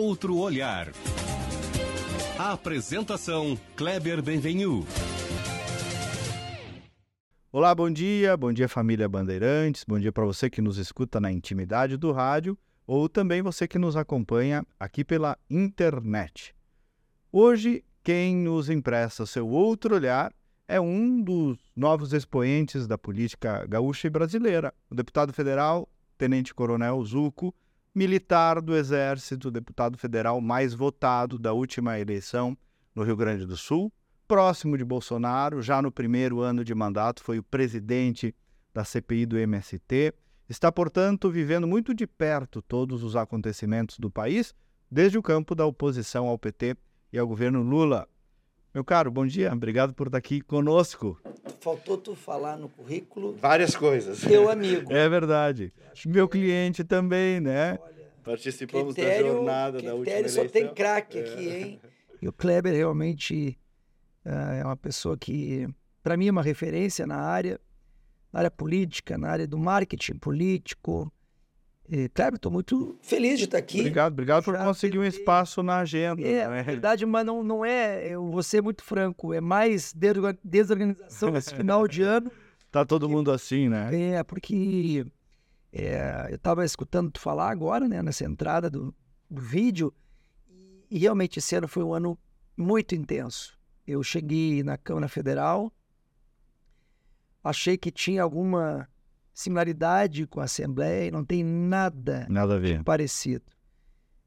Outro Olhar. A apresentação Kleber Benvenu. Olá, bom dia, bom dia família Bandeirantes, bom dia para você que nos escuta na intimidade do rádio ou também você que nos acompanha aqui pela internet. Hoje, quem nos empresta seu outro olhar é um dos novos expoentes da política gaúcha e brasileira, o deputado federal Tenente Coronel Zuco, militar do Exército, deputado federal mais votado da última eleição no Rio Grande do Sul, próximo de Bolsonaro, já no primeiro ano de mandato, foi o presidente da CPI do MST. Está, portanto, vivendo muito de perto todos os acontecimentos do país, desde o campo da oposição ao PT e ao governo Lula. Meu caro, bom dia, obrigado por estar aqui conosco. Faltou tu falar no currículo. Várias coisas. Teu amigo. É verdade. Meu cliente também, né? Olha, Participamos critério, da jornada da última critério eleição. só tem craque É. aqui, hein? E o Kleber realmente ah, é uma pessoa que, para mim, é uma referência na área, na área política, na área do marketing político. E, Kleber, estou muito feliz de estar aqui. Obrigado, obrigado por Já conseguir um espaço na agenda. É, não é verdade, mas não, não é, eu vou ser muito franco, é mais desorga- desorganização nesse final de ano. Tá todo mundo assim, né? É, porque é, eu estava escutando tu falar agora, né, nessa entrada do, do vídeo, e realmente esse ano foi um ano muito intenso. Eu cheguei na Câmara Federal, achei que tinha alguma similaridade com a Assembleia e não tem nada Nada a ver. parecido.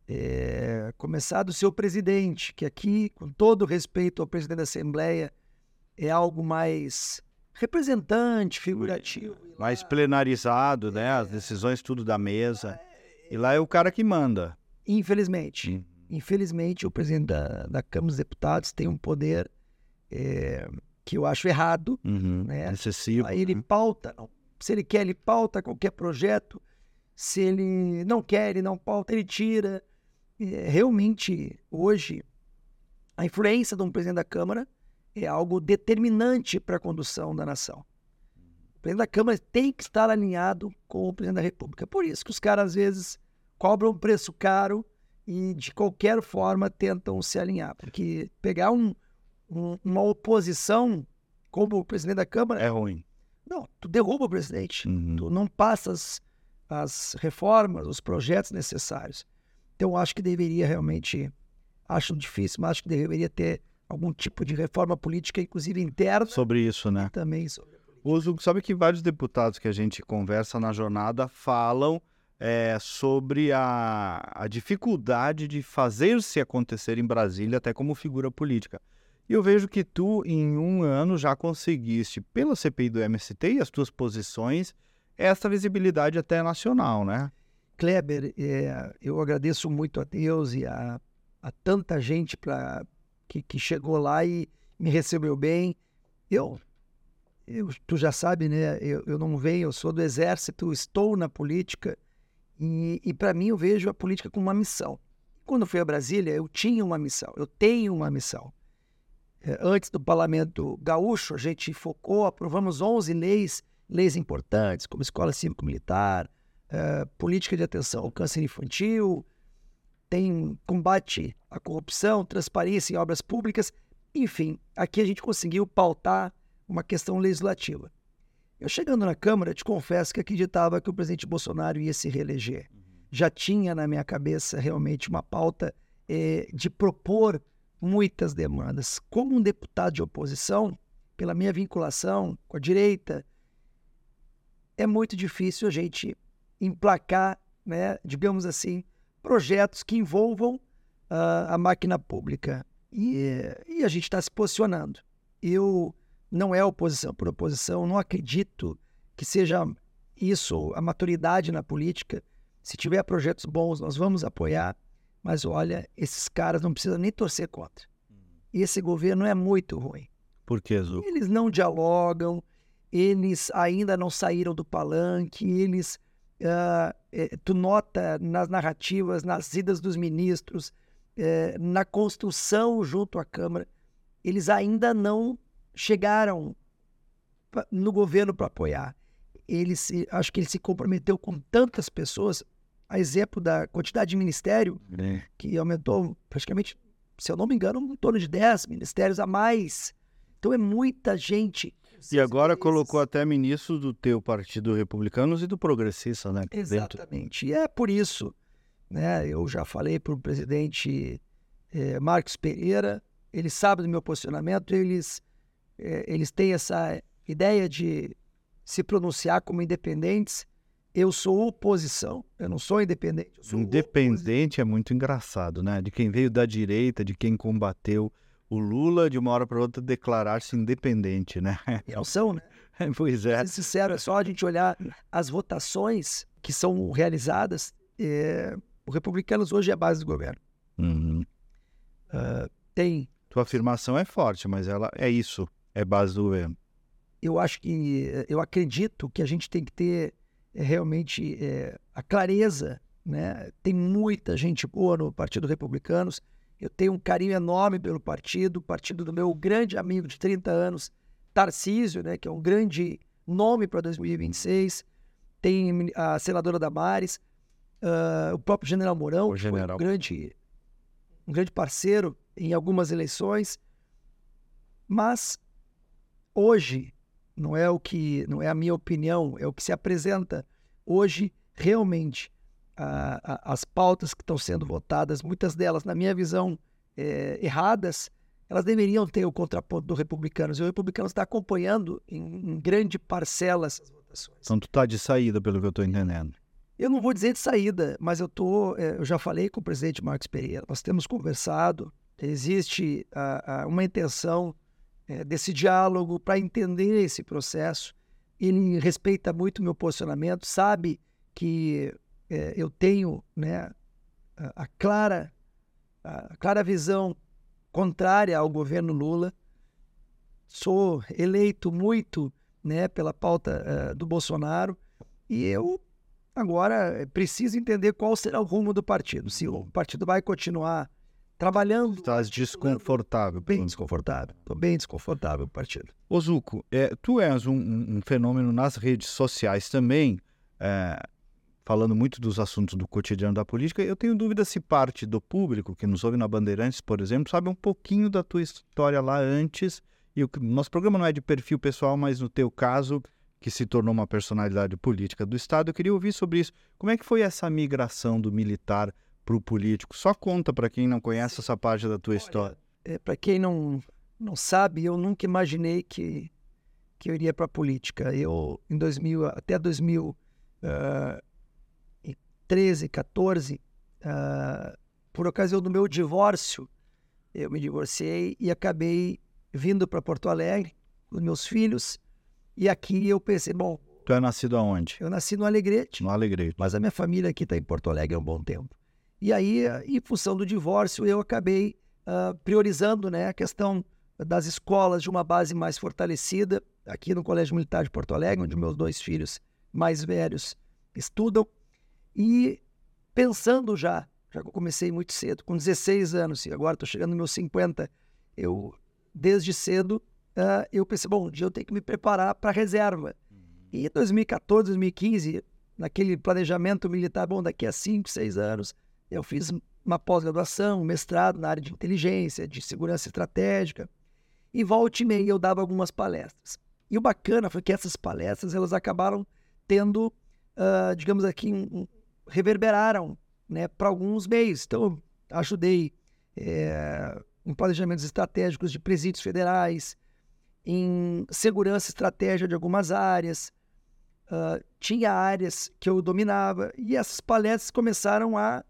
É, começar do seu presidente, que aqui, com todo respeito ao presidente da Assembleia, é algo mais representante, figurativo. Mais lá- plenarizado, né? As decisões tudo da mesa. E lá é o cara que manda. Infelizmente, infelizmente, o presidente da, da Câmara dos Deputados tem um poder é, que eu acho errado. Uhum. Né? Excessivo. Aí ele né? pauta, não. Se ele quer, ele pauta qualquer projeto. Se ele não quer, ele não pauta, ele tira. É, realmente, hoje, a influência de um presidente da Câmara é algo determinante para a condução da nação. O presidente da Câmara tem que estar alinhado com o presidente da República. Por isso que os caras, às vezes, cobram um preço caro e, de qualquer forma, tentam se alinhar. Porque pegar um- um- uma oposição como o presidente da Câmara, É ruim. Não, tu derruba o presidente. Uhum. Tu não passa as, as reformas, os projetos necessários. Então, acho que deveria realmente, acho difícil, mas acho que deveria ter algum tipo de reforma política, inclusive interna, Sobre isso, né? também sobre O Zuco, sabe que vários deputados que a gente conversa na jornada falam é, sobre a, a dificuldade de fazer-se acontecer em Brasília, até como figura política. E eu vejo que tu, em um ano, já conseguiste, pela CPI do MST e as tuas posições, essa visibilidade até nacional, né? Kleber, é, eu agradeço muito a Deus e a, a tanta gente pra, que, que chegou lá e me recebeu bem. Eu, eu tu já sabe, né? Eu, eu não venho, eu sou do Exército, estou na política e, e para mim eu vejo a política como uma missão. Quando fui a Brasília, eu tinha uma missão, eu tenho uma missão. É, antes do Parlamento Gaúcho, a gente focou, aprovamos 11 leis, leis importantes, como Escola Cívico-Militar, eh, política de atenção ao câncer infantil, tem combate à corrupção, transparência em obras públicas, enfim, aqui a gente conseguiu pautar uma questão legislativa. Eu chegando na Câmara, te confesso que acreditava que o presidente Bolsonaro ia se reeleger. Já tinha na minha cabeça realmente uma pauta eh, de propor muitas demandas. Como um deputado de oposição, pela minha vinculação com a direita, é muito difícil a gente emplacar, né, digamos assim, projetos que envolvam ah, a máquina pública. E, e a gente está se posicionando. Eu não é oposição por oposição, não acredito que seja isso a maturidade na política. Se tiver projetos bons, nós vamos apoiar. Mas olha, esses caras não precisam nem torcer contra. Esse governo é muito ruim. Por que, Zuco? Eles não dialogam, eles ainda não saíram do palanque, eles. eh, tu nota nas narrativas, nas idas dos ministros, eh, na construção junto à Câmara, eles ainda não chegaram no governo para apoiar. Ele se, acho que ele se comprometeu com tantas pessoas. A exemplo da quantidade de ministério É. que aumentou praticamente, se eu não me engano, em torno de 10 ministérios a mais. Então é muita gente. E agora colocou até ministro do teu partido Republicanos e do Progressista, né? Dentro. Exatamente. E é por isso, né? Eu já falei para o presidente eh, Marcos Pereira, ele sabe do meu posicionamento, eles, eh, eles têm essa ideia de se pronunciar como independentes. Eu sou oposição, eu não sou independente. Sou Independente é muito engraçado, né? De quem veio da direita, de quem combateu o Lula, de uma hora para outra declarar-se independente, né? oposição. E não são, né? pois é. Ser sincero, é só a gente olhar as votações que são realizadas. eh, o Republicanos hoje é a base do governo. Uhum. Tem Tua afirmação é forte, mas ela é isso, é base do governo. eu acho que eu acredito que a gente tem que ter eh, realmente eh, a clareza, né? Tem muita gente boa no Partido Republicanos. Eu tenho um carinho enorme pelo partido, partido do meu grande amigo de 30 anos, Tarcísio, né? Que é um grande nome para 2026. Tem a senadora Damares, ah, o próprio General Mourão, O general. um grande, um grande parceiro em algumas eleições. Mas hoje não é o que não é a minha opinião, é o que se apresenta hoje realmente a- a- as pautas que estão sendo votadas, muitas delas, na minha visão, eh, erradas, elas deveriam ter o contraponto do republicanos. E o republicano está acompanhando em, em grande parcela essas votações. Então tu tá de saída, pelo que eu tô entendendo. Eu não vou dizer de saída, mas eu tô, eh, eu já falei com o presidente Marcos Pereira, nós temos conversado, existe ah, uma intenção eh, desse diálogo para entender esse processo. Ele respeita muito o meu posicionamento, sabe que eh, eu tenho né, a, a clara, a clara visão contrária ao governo Lula. Sou eleito muito né, pela pauta ah, do Bolsonaro e eu Agora, preciso entender qual será o rumo do partido. Se o partido vai continuar trabalhando. Estás desconfortável. Bem desconfortável. Estou bem desconfortável partido. Ô Zuco, é, tu és um, um- fenômeno nas redes sociais também, é, falando muito dos assuntos do cotidiano da política. Eu tenho dúvida se parte do público que nos ouve na Bandeirantes, por exemplo, sabe um pouquinho da tua história lá antes. E o nosso programa não é de perfil pessoal, mas no teu caso, que se tornou uma personalidade política do Estado, eu queria ouvir sobre isso. Como é que foi essa migração do militar para o político? Só conta para quem não conhece essa parte da tua história. para quem não, não sabe, eu nunca imaginei que, que eu iria para a política. Eu, em 2000, até 2013, 14, ah, por ocasião do meu divórcio, eu me divorciei e acabei vindo para Porto Alegre com meus filhos. E aqui eu pensei, bom, Tu é nascido aonde? eu nasci no Alegrete, No Alegrete. mas a minha família aqui está em Porto Alegre há um bom tempo. E aí, em função do divórcio, eu acabei ah, priorizando né, a questão das escolas de uma base mais fortalecida, aqui no Colégio Militar de Porto Alegre, onde meus dois filhos mais velhos estudam. E pensando já, já que eu comecei muito cedo, com 16 anos, e agora estou chegando nos meus 50, eu, desde cedo, ah, eu pensei, bom, um dia eu tenho que me preparar para a reserva. E em 2014, 2015, naquele planejamento militar, bom, daqui a 5, 6 anos, eu fiz uma pós-graduação, um mestrado na área de inteligência, de segurança estratégica, e volta e meia eu dava algumas palestras. E o bacana foi que essas palestras, elas acabaram tendo, ah, digamos aqui, um- reverberaram né, para alguns meios. Então, ajudei eh, em planejamentos estratégicos de presídios federais, em segurança e estratégia de algumas áreas, ah, tinha áreas que eu dominava, e essas palestras começaram a,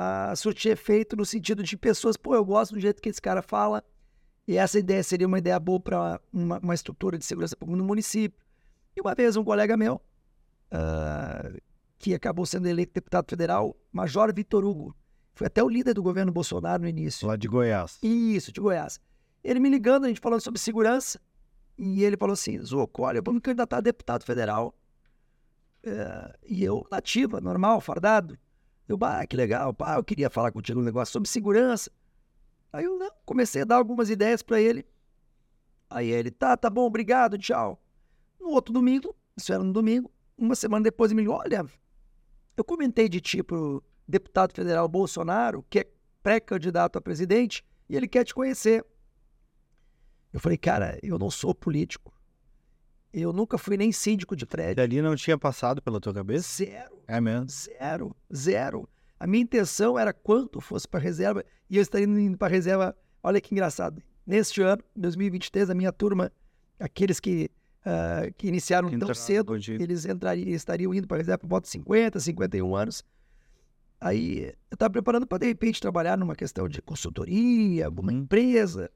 a surtir efeito no sentido de pessoas, pô, eu gosto do jeito que esse cara fala, e essa ideia seria uma ideia boa para uma, uma estrutura de segurança pública no município. E uma vez um colega meu, ah, que acabou sendo eleito deputado federal, Major Vitor Hugo, foi até o líder do governo Bolsonaro no início. Lá de Goiás. Isso, de Goiás. Ele me ligando, a gente falando sobre segurança, e ele falou assim: Zoco, olha, vamos candidatar a deputado federal. É, e eu, nativa, normal, fardado. Eu, bah, que legal, pá, eu queria falar contigo um negócio sobre segurança. Aí eu não, comecei a dar algumas ideias para ele. Aí ele, tá, tá bom, obrigado, tchau. No outro domingo, isso era no domingo, uma semana depois ele me ligou, olha, eu comentei de ti pro deputado federal Bolsonaro, que é pré-candidato a presidente, e ele quer te conhecer. Eu falei, cara, eu não sou político. Eu nunca fui nem síndico de E prédio. ali não tinha passado pela tua cabeça? Zero, É mesmo. zero, zero. A minha intenção era quanto fosse para reserva, e eu estaria indo para reserva. Olha que engraçado. Neste ano, 2023, a minha turma, aqueles que, ah, que iniciaram tão cedo, eles entrariam, estariam indo para reserva por volta de 50, 51 anos. Aí eu estava preparando para, de repente, trabalhar numa questão de consultoria, alguma Uhum. empresa,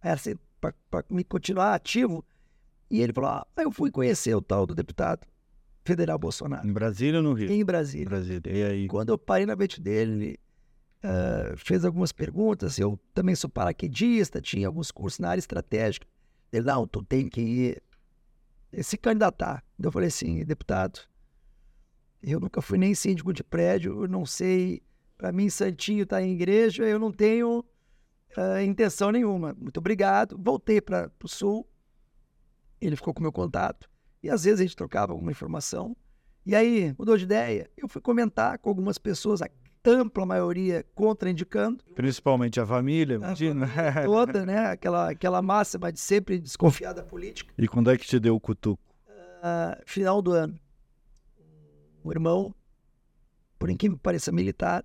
assim, para me continuar ativo. E ele falou: ah, eu fui conhecer o tal do deputado federal Bolsonaro, Em Brasília ou no Rio? em Brasília. Brasília. E aí? Quando eu parei na frente dele, ele ah, fez algumas perguntas. Eu também sou paraquedista, tinha alguns cursos na área estratégica. Ele, não, tu tem que ir se candidatar. Eu falei assim, deputado, eu nunca fui nem síndico de prédio, eu não sei. Para mim, Santinho tá em igreja, eu não tenho ah, intenção nenhuma. Muito obrigado. Voltei para o Sul, ele ficou com meu contato, e às vezes a gente trocava alguma informação. E aí, mudou de ideia. Eu fui comentar com algumas pessoas, a ampla maioria contraindicando, Principalmente a família, A imagina. toda, né? Aquela, aquela máxima de sempre desconfiar da política. E quando é que te deu o cutuco? Ah, final do ano, o irmão, por incrível que pareça militar,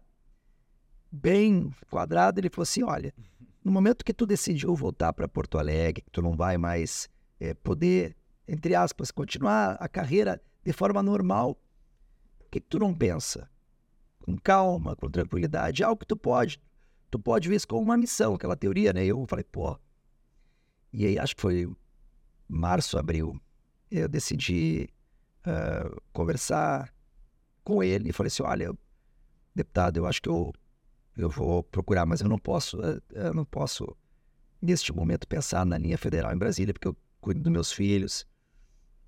bem quadrado, ele falou assim: olha, no momento que tu decidiu voltar para Porto Alegre, que tu não vai mais eh, poder, entre aspas, continuar a carreira de forma normal, por que, tu não pensa com calma, com tranquilidade, algo que tu pode, tu pode ver isso como uma missão, aquela teoria, né? Eu falei, pô. E aí acho que foi março, abril, eu decidi ah, conversar com ele e falei assim, olha, deputado, eu acho que eu, eu vou procurar, mas eu não posso, eh, eu não posso neste momento pensar na linha federal em Brasília, porque eu cuido dos meus filhos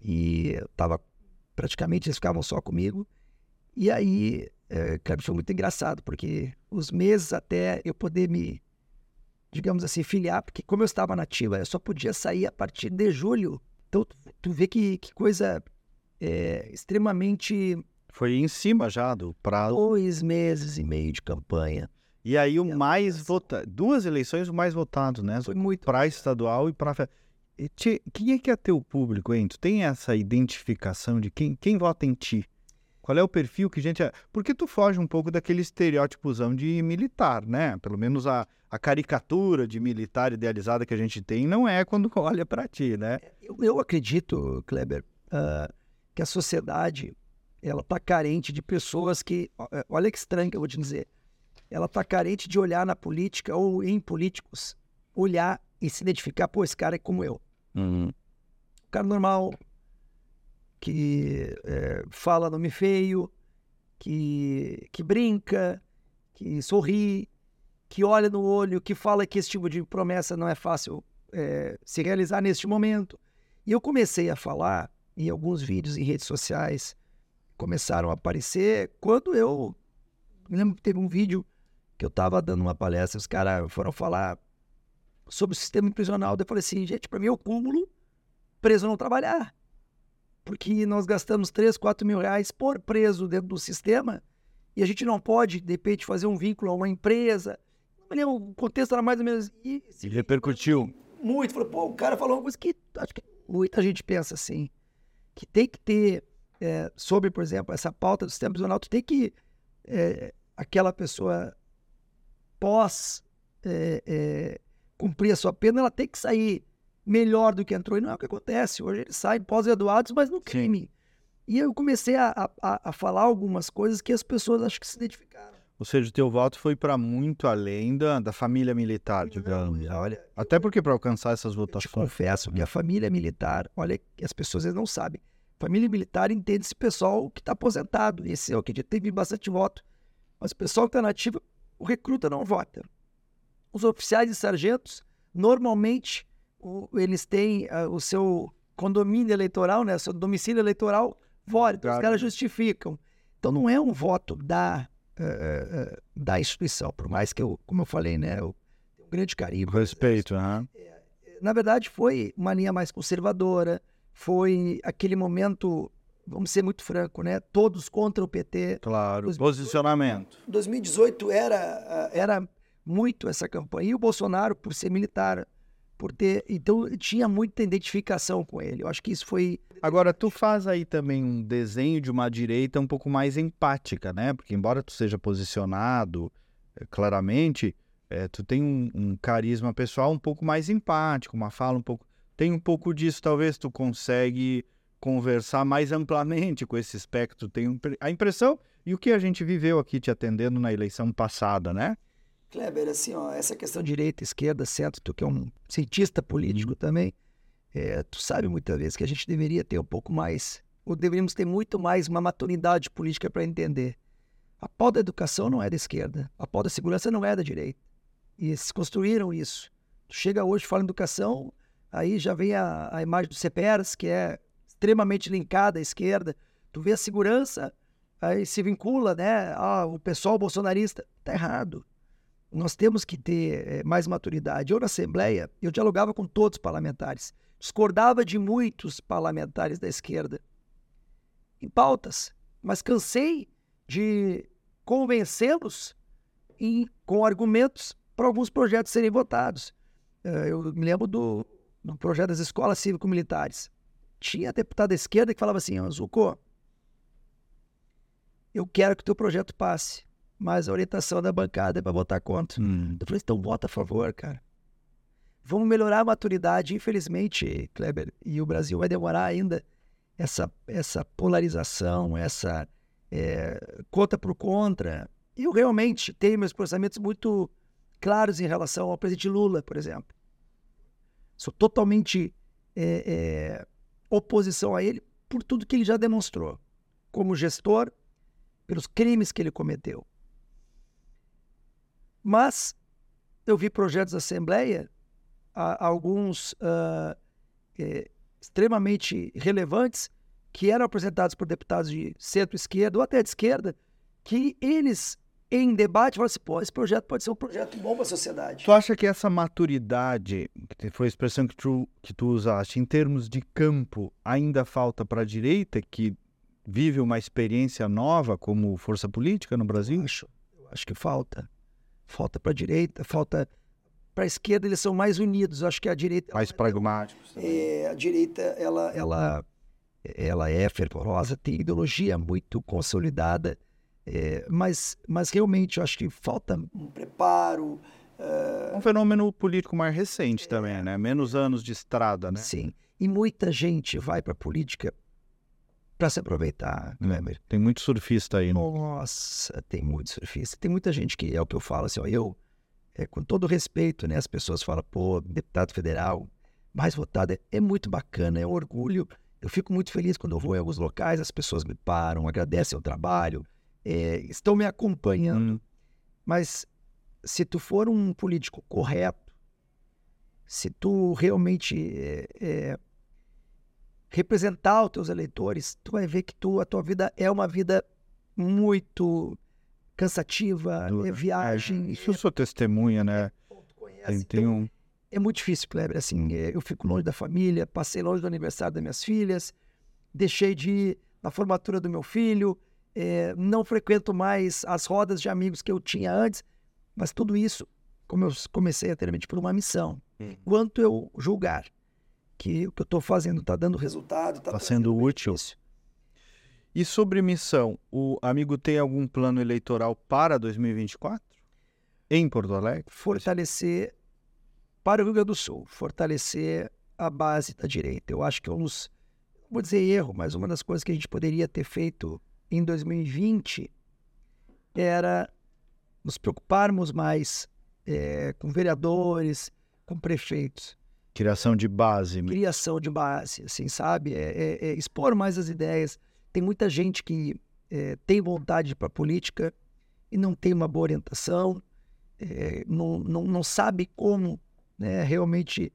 e eu tava praticamente eles ficavam só comigo. E aí, é, foi muito engraçado, porque os meses até eu poder me, digamos assim, filiar, porque como eu estava nativa, eu só podia sair a partir de julho. Então, tu, tu vê que, que coisa é, extremamente Foi em cima já do prazo. dois meses e meio de campanha. E aí o a mais votado, duas eleições o mais votado, né? Foi muito. Para estadual e para quem é que é teu público, hein? Tu tem essa identificação de quem, quem vota em ti? Qual é o perfil que gente é? Porque tu foge um pouco daquele estereótipozão de militar, né? Pelo menos a, a caricatura de militar idealizada que a gente tem não é quando olha para ti, né? Eu, eu acredito, Kleber, ah, que a sociedade ela está carente de pessoas que. é, Olha que estranho que eu vou te dizer. Ela está carente de olhar na política ou em políticos, olhar e se identificar, pô, esse cara é como eu. Um cara normal, que é, fala nome feio, que, que brinca, que sorri, que olha no olho, que fala que esse tipo de promessa não é fácil é, se realizar neste momento. E eu comecei a falar em alguns vídeos em redes sociais, começaram a aparecer quando eu me lembro que teve um vídeo que eu estava dando uma palestra, os caras foram falar sobre o sistema prisional. Daí eu falei assim, gente, para mim é o cúmulo preso não trabalhar. Porque nós gastamos 3, 4 mil reais por preso dentro do sistema e a gente não pode, de repente, fazer um vínculo a uma empresa. Não me lembro, o contexto era mais ou menos. E, E repercutiu. muito. Falou, pô, o cara falou uma coisa que acho que muita gente pensa assim, que tem que ter, é, sobre, por exemplo, essa pauta do sistema prisional, tu tem que, é, aquela pessoa pós é, é, cumprir a sua pena, ela tem que sair melhor do que entrou. E não é o que acontece. Hoje eles saem pós-graduados, mas no crime. E eu comecei a, a, a falar algumas coisas que as pessoas acho que se identificaram. Ou seja, o teu voto foi para muito além da, da família militar, digamos. Olha, Até porque para alcançar essas Eu te votações. confesso que a família militar, olha, que as pessoas não sabem. Família militar entende esse pessoal que está aposentado. Esse eu acredito teve bastante voto. Mas o pessoal que está nativo, o recruta não vota. Os oficiais e sargentos, normalmente, o- eles têm ah, o seu condomínio eleitoral, né, seu domicílio eleitoral, vota. Então, Os Claro. caras justificam. Então não é um voto da, eh, eh, da instituição, por mais que eu, como eu falei, né, eu tenho um grande carinho. Respeito, aham. na verdade, foi uma linha mais conservadora, foi aquele momento vamos ser muito franco, né? Todos contra o PT. Claro, Os- posicionamento. 2018 era, ah, era muito essa campanha. E o Bolsonaro, por ser militar, por ter. Então, tinha muita identificação com ele. Eu acho que isso foi. Agora, tu faz aí também um desenho de uma direita um pouco mais empática, né? Porque embora tu seja posicionado eh, claramente, eh, tu tem um, um carisma pessoal um pouco mais empático, uma fala um pouco... Tem um pouco disso, talvez tu consegue conversar mais amplamente com esse espectro. Tem a impressão e o que a gente viveu aqui te atendendo na eleição passada, né? Kleber, assim, ó, essa questão direita, esquerda, centro, tu que é um cientista político também, é, tu sabe muitas vezes que a gente deveria ter um pouco mais, ou deveríamos ter muito mais uma maturidade política para entender. A pau da educação não é da esquerda, a pau da segurança não é da direita. E eles construíram isso. Tu chega hoje, fala em educação, aí já vem a, a imagem do CEPERS, que é extremamente linkada à esquerda. Tu vê a segurança, aí se vincula, né? Ah, o pessoal bolsonarista. Tá errado nós temos que ter eh, mais maturidade. Eu, na Assembleia, eu dialogava com todos os parlamentares, discordava de muitos parlamentares da esquerda em pautas, mas cansei de convencê-los com argumentos para alguns projetos serem votados. Eh, Eu me lembro do, do projeto das escolas cívico-militares. Tinha deputado da esquerda que falava assim, "Ó, Zucco, eu quero que o teu projeto passe, mas a orientação da bancada é para votar contra. Hum. Eu falei, então vota a favor, cara. Vamos melhorar a maturidade. Infelizmente, Kleber, e o Brasil vai demorar ainda essa, essa polarização, essa é, conta por contra. Eu realmente tenho meus pensamentos muito claros em relação ao presidente Lula, por exemplo. Sou totalmente é, é, oposição a ele por tudo que ele já demonstrou, como gestor, pelos crimes que ele cometeu. Mas eu vi projetos da Assembleia, a- alguns ah, eh, extremamente relevantes, que eram apresentados por deputados de centro-esquerda ou até de esquerda, que eles, em debate, falaram assim: pô, esse projeto pode ser um projeto bom para a sociedade. Tu acha que essa maturidade, que foi a expressão que tu, que tu usaste, em termos de campo, ainda falta para a direita, que vive uma experiência nova como força política no Eu Brasil? acho, eu acho que falta. Falta para a direita, falta para a esquerda, eles são mais unidos. Acho que a direita. Mais pragmáticos também. É, a direita ela, ela, ela é fervorosa, tem ideologia muito consolidada, é, mas, mas realmente eu acho que falta um preparo. É um fenômeno político mais recente também, né? Menos anos de estrada, né? Sim. E muita gente vai para a política para se aproveitar, Kleber. Tem muito surfista aí. né? Nossa, tem muito surfista. Tem muita gente que é o que eu falo assim, ó, eu, é, com todo respeito, né? As pessoas falam, pô, deputado federal, mais votado, é, é muito bacana, é um orgulho. Eu fico muito feliz quando eu vou em alguns locais, as pessoas me param, agradecem o trabalho, é, estão me acompanhando. Hum, Mas se tu for um político correto, se tu realmente é, é, representar os teus eleitores, tu vai ver que tu, a tua vida é uma vida muito cansativa, Dura. é viagem. Isso eu sou testemunha, né? conhece, Tem, tem então, um... é muito difícil, Kleber. Assim, é, eu fico longe da família, passei longe do aniversário das minhas filhas, deixei de ir na formatura do meu filho, é, não frequento mais as rodas de amigos que eu tinha antes, mas tudo isso, como eu comecei anteriormente, por uma missão. Hum. Quanto eu julgar que o que eu estou fazendo está dando resultado, está Tá sendo útil. E sobre missão, o amigo tem algum plano eleitoral para 2024? Em Porto Alegre? fortalecer para o Rio Grande do Sul, fortalecer a base da direita. Eu acho que é um dos, vou dizer erro, mas uma das coisas que a gente poderia ter feito em 2020 era nos preocuparmos mais eh, com vereadores, com prefeitos, Criação de base. criação de base, assim, sabe? É, é- é expor mais as ideias. Tem muita gente que é, tem vontade para política e não tem uma boa orientação, é, não, não, não sabe como né, realmente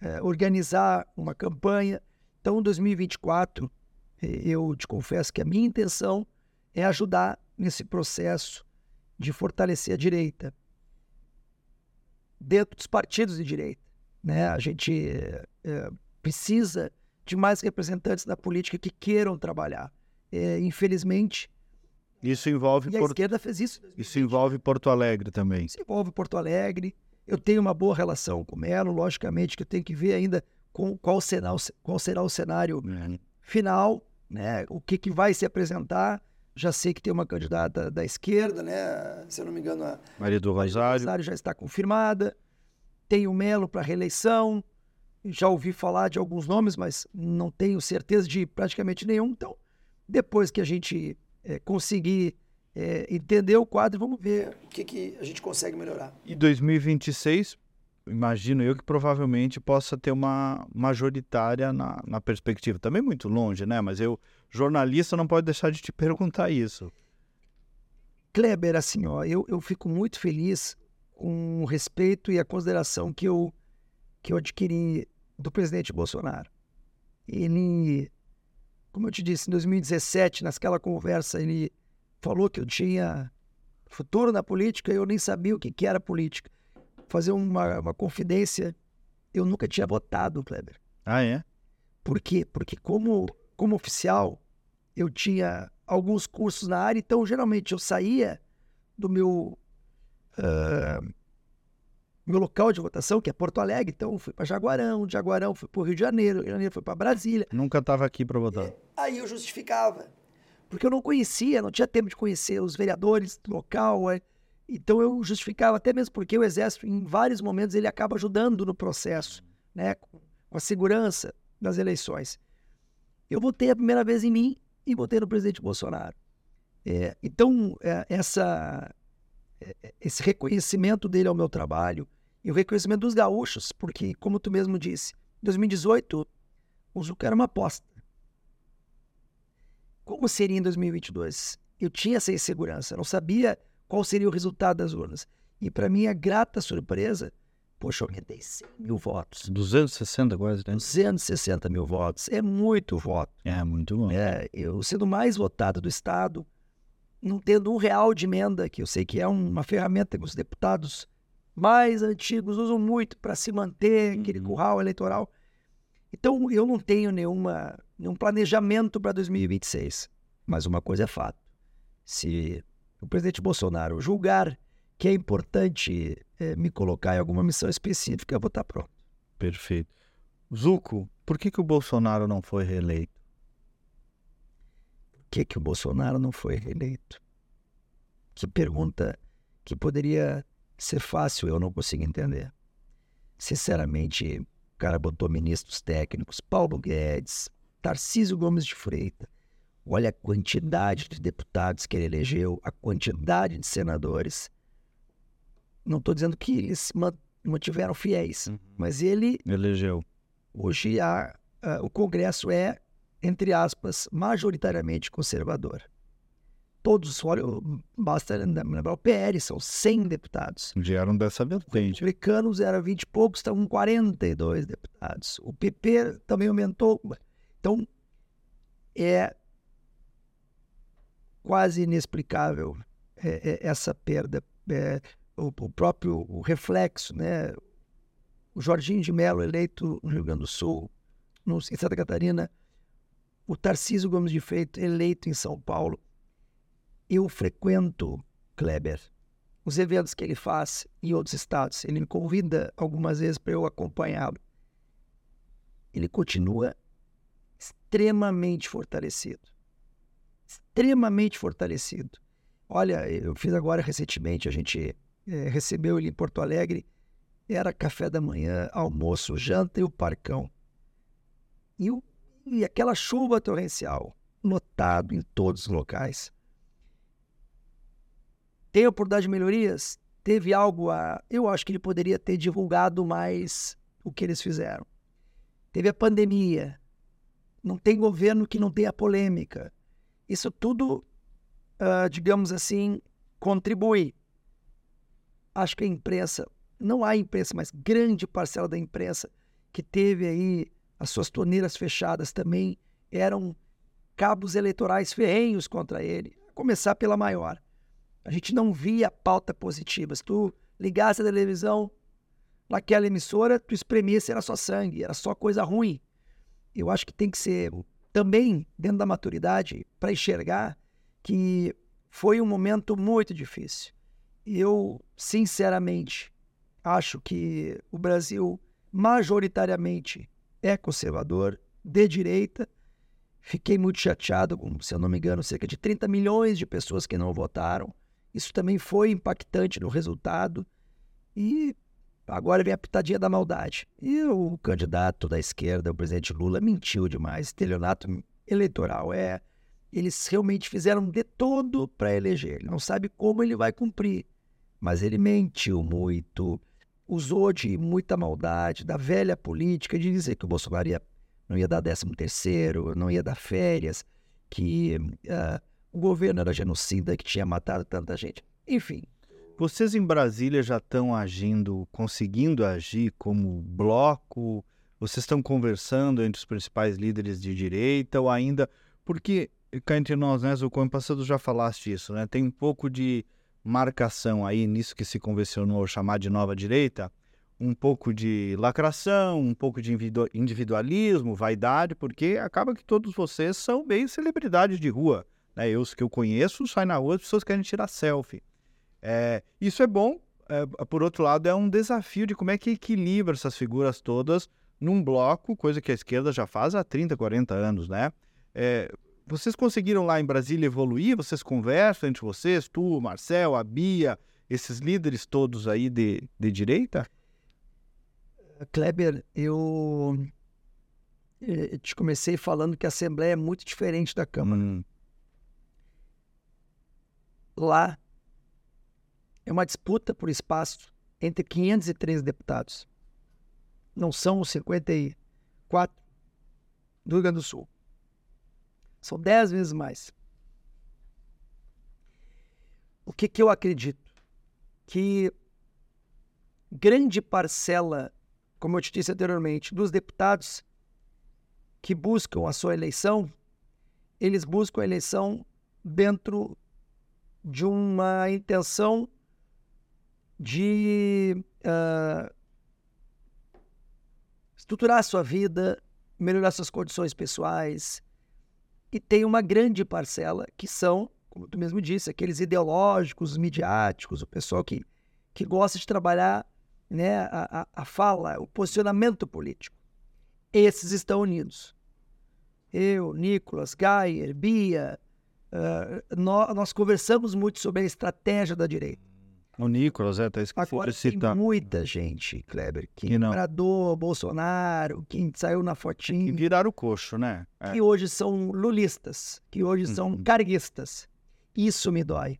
é, organizar uma campanha. Então, em 2024, é, eu te confesso que a minha intenção é ajudar nesse processo de fortalecer a direita dentro dos partidos de direita. Né? A gente é, precisa de mais representantes da política que queiram trabalhar. É, infelizmente, Isso envolve, e a esquerda fez isso. isso envolve Porto Alegre também. se envolve Porto Alegre. Eu tenho uma boa relação com o Melo, logicamente que eu tenho que ver ainda com qual será o, qual será o cenário final, né? O que, que vai se apresentar. Já sei que tem uma candidata da esquerda, né? Se eu não me engano, a Maria do Maria do Rosário. Rosário já está confirmada. Tem o Melo para reeleição. Já ouvi falar de alguns nomes, mas não tenho certeza de praticamente nenhum. Então, depois que a gente eh, conseguir eh, entender o quadro, vamos ver o que, que a gente consegue melhorar. E 2026, imagino eu que provavelmente possa ter uma majoritária na, na perspectiva. Também muito longe, né? Mas eu, jornalista, não pode deixar de te perguntar isso. Kleber, assim, ó, eu, eu fico muito feliz com o respeito e a consideração que eu, que eu adquiri do presidente Bolsonaro. Ele, como eu te disse, em 2017, naquela conversa, ele falou que eu tinha futuro na política e eu nem sabia o que, que era política. Fazer uma, uma confidência, eu nunca tinha votado, Kleber. Ah, é? Por quê? Porque como, como oficial, eu tinha alguns cursos na área, então geralmente eu saía do meu, ah, meu local de votação, que é Porto Alegre, então eu fui para Jaguarão, Jaguarão fui para o Rio de Janeiro, Rio de Janeiro fui para Brasília. Nunca estava aqui para votar. Aí eu justificava, porque eu não conhecia, não tinha tempo de conhecer os vereadores do local, é. então eu justificava, até mesmo porque o Exército, em vários momentos, ele acaba ajudando no processo, né, com a segurança das eleições. Eu votei a primeira vez em mim e votei no presidente Bolsonaro. É, então, é, essa, esse reconhecimento dele ao meu trabalho e o reconhecimento dos gaúchos, porque, como tu mesmo disse, em 2018, o Zucca era uma aposta. Como seria em 2022? Eu tinha essa insegurança, não sabia qual seria o resultado das urnas. E, para minha grata surpresa, poxa, eu aumentei 100 mil votos. 260 quase, né? 260 mil votos. É muito voto. É, muito bom. É, eu sendo mais votado do Estado, não tendo um real de emenda, que eu sei que é uma ferramenta que os deputados mais antigos usam muito para se manter aquele Uhum. curral eleitoral. Então, eu não tenho nenhuma, nenhum planejamento para 2026. Mas uma coisa é fato. Se o presidente Bolsonaro julgar que é importante eh, me colocar em alguma missão específica, eu vou estar pronto. Perfeito. Zuco, por que, que o Bolsonaro não foi reeleito? Por que, que o Bolsonaro não foi reeleito? Que pergunta que poderia ser fácil, eu não consigo entender. Sinceramente, o cara botou ministros técnicos, Paulo Guedes, Tarcísio Gomes de Freitas. Olha a quantidade de deputados que ele elegeu, a quantidade de senadores. Não estou dizendo que eles ma- mantiveram fiéis, mas ele Elegeu. Hoje a- a- o Congresso é, entre aspas, majoritariamente conservador. Todos, olha, basta lembrar o PL, são 100 deputados. Vieram dessa Os vertente. republicanos eram 20 e poucos, estão com 42 deputados. O PP também aumentou. Então, é quase inexplicável é, é, essa perda. É, o, o próprio o reflexo, né? O Jorginho de Mello eleito no Rio Grande do Sul, no, em Santa Catarina, o Tarcísio Gomes de Freitas eleito em São Paulo. Eu frequento Kleber, os eventos que ele faz em outros estados. Ele me convida algumas vezes para eu acompanhá-lo. Ele continua extremamente fortalecido. Extremamente fortalecido. Olha, eu fiz agora recentemente, a gente eh, recebeu ele em Porto Alegre. Era café da manhã, almoço, janta e o parcão. E, o- e aquela chuva torrencial, lotado em todos os locais. Tem oportunidade de melhorias? Teve algo a. Eu acho que ele poderia ter divulgado mais o que eles fizeram. Teve a pandemia. Não tem governo que não tenha polêmica. Isso tudo, ah, digamos assim, contribui. Acho que a imprensa, não há imprensa, mas grande parcela da imprensa que teve aí as suas torneiras fechadas também eram cabos eleitorais ferrenhos contra ele. A começar pela maior. A gente não via pauta positiva. Se tu ligasse a televisão naquela emissora, tu espremisse, era só sangue, era só coisa ruim. eu acho que tem que ser também dentro da maturidade para enxergar que foi um momento muito difícil. Eu, sinceramente, acho que o Brasil majoritariamente é conservador, de direita. Fiquei muito chateado com, se eu não me engano, cerca de 30 milhões de pessoas que não votaram. Isso também foi impactante no resultado. E agora vem a pitadinha da maldade. E o candidato da esquerda, o presidente Lula, mentiu demais. Estelionato eleitoral é. Eles realmente fizeram de todo para eleger. Ele não sabe como ele vai cumprir. Mas ele mentiu muito, usou de muita maldade, da velha política, de dizer que o Bolsonaro ia, não ia dar 13 terceiro, não ia dar férias, que uh, o governo era genocida, que tinha matado tanta gente. Enfim. Vocês em Brasília já estão agindo, conseguindo agir como bloco? Vocês estão conversando entre os principais líderes de direita ou ainda... Porque, cá entre nós, né, Zucco, ano passado já falaste isso, né? Tem um pouco de marcação aí nisso que se convencionou chamar de nova direita, um pouco de lacração, um pouco de individualismo, vaidade, porque acaba que todos vocês são bem celebridades de rua. Né? Eu, os que eu conheço, saem na rua, as pessoas querem tirar selfie. É, isso é bom, é, por outro lado, é um desafio de como é que equilibra essas figuras todas num bloco, coisa que a esquerda já faz há 30, 40 anos, né? É, vocês conseguiram lá em Brasília evoluir? Vocês conversam entre vocês, tu, Marcel, a Bia, esses líderes todos aí de, de direita? Kleber, eu, eu eh, te comecei falando que a Assembleia é muito diferente da Câmara. Hum. Lá é uma disputa por espaço entre 503 deputados. Não são os 54 do Rio Grande do Sul. São dez vezes mais. O que, que eu acredito? Que grande parcela, como eu te disse anteriormente, dos deputados que buscam a sua eleição, eles buscam a eleição dentro de uma intenção de uh, estruturar a sua vida, melhorar suas condições pessoais, e tem uma grande parcela que são, como tu mesmo disse, aqueles ideológicos, midiáticos, o pessoal que, que gosta de trabalhar né, a, a, fala, o posicionamento político. Esses estão unidos. Eu, Nicolas, Gayer, Bia, uh, nós, nós conversamos muito sobre a estratégia da direita. O Nicolas, é, tá esquecendo Agora, tem muita gente, Kleber, que, que Bolsonaro, que saiu na fotinha. Que viraram o coxo, né? É. Que hoje são lulistas, que hoje uhum. são carguistas. Isso me dói.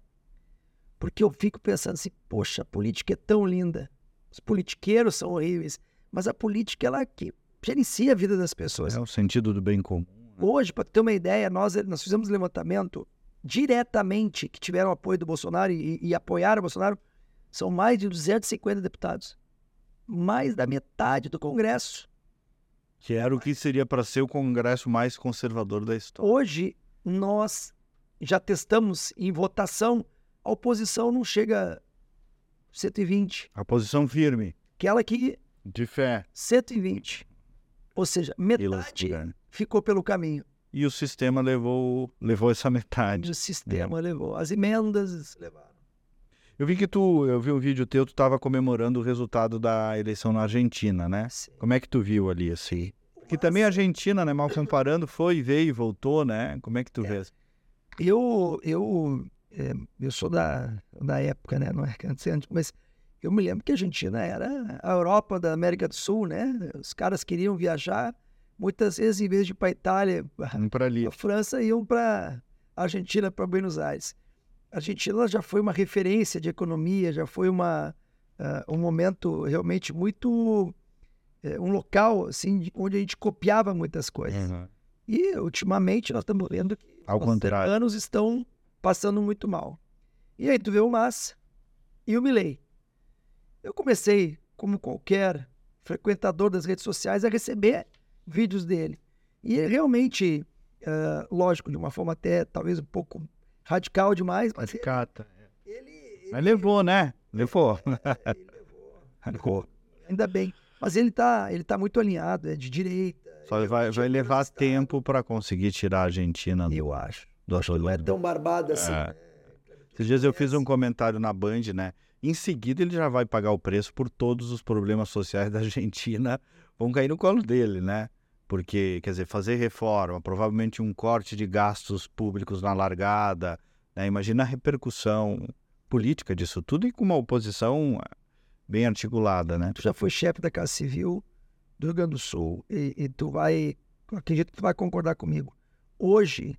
Porque eu fico pensando assim, poxa, a política é tão linda. Os politiqueiros são horríveis, mas a política, ela que gerencia a vida das pessoas. É o sentido do bem comum. Né? Hoje, para ter uma ideia, nós, nós fizemos levantamento diretamente que tiveram apoio do Bolsonaro e, e apoiaram o Bolsonaro são mais de 250 deputados. Mais da metade do Congresso. Que era o que seria para ser o Congresso mais conservador da história. Hoje, nós já testamos em votação, a oposição não chega a 120. A posição firme. Aquela que. De fé. 120. Ou seja, metade ficou pelo caminho e o sistema levou, levou essa metade. O sistema é. levou. As emendas levaram. Eu vi que tu, eu vi um vídeo teu, tu estava comemorando o resultado da eleição na Argentina, né? Sim. Como é que tu viu ali, assim? Que também a Argentina, né, mal comparando, foi, veio e voltou, né? Como é que tu é. vês? Eu, eu, é, eu sou da, da época, né? Não é antes, mas eu me lembro que a Argentina era a Europa da América do Sul, né? Os caras queriam viajar muitas vezes, em vez de ir para a Itália, para a França, iam para a Argentina, para Buenos Aires. A Argentina já foi uma referência de economia, já foi uma, uh, um momento realmente muito. Uh, um local assim, onde a gente copiava muitas coisas. Uhum. E, ultimamente, nós estamos vendo que Ao os anos estão passando muito mal. E aí tu vê o Massa e o Milley. Eu comecei, como qualquer frequentador das redes sociais, a receber vídeos dele. E ele realmente, uh, lógico, de uma forma até talvez um pouco radical demais, mas Radicata. Ele, ele, mas levou, né? Levou. É, ele levou. levou. Ainda bem. Mas ele está ele tá muito alinhado, é de direita, Só vai, vai levar tempo para conseguir tirar a Argentina do, Eu acho. do Não é tão barbado assim. É. Esses dias eu fiz um comentário na Band, né? Em seguida ele já vai pagar o preço por todos os problemas sociais da Argentina vão cair no colo dele, né? Porque, quer dizer, fazer reforma, provavelmente um corte de gastos públicos na largada, né? Imagina a repercussão política disso tudo e com uma oposição bem articulada, né? Tu já foi chefe da Casa Civil do Rio Grande do Sul e, e tu vai, acredito que tu vai concordar comigo. Hoje,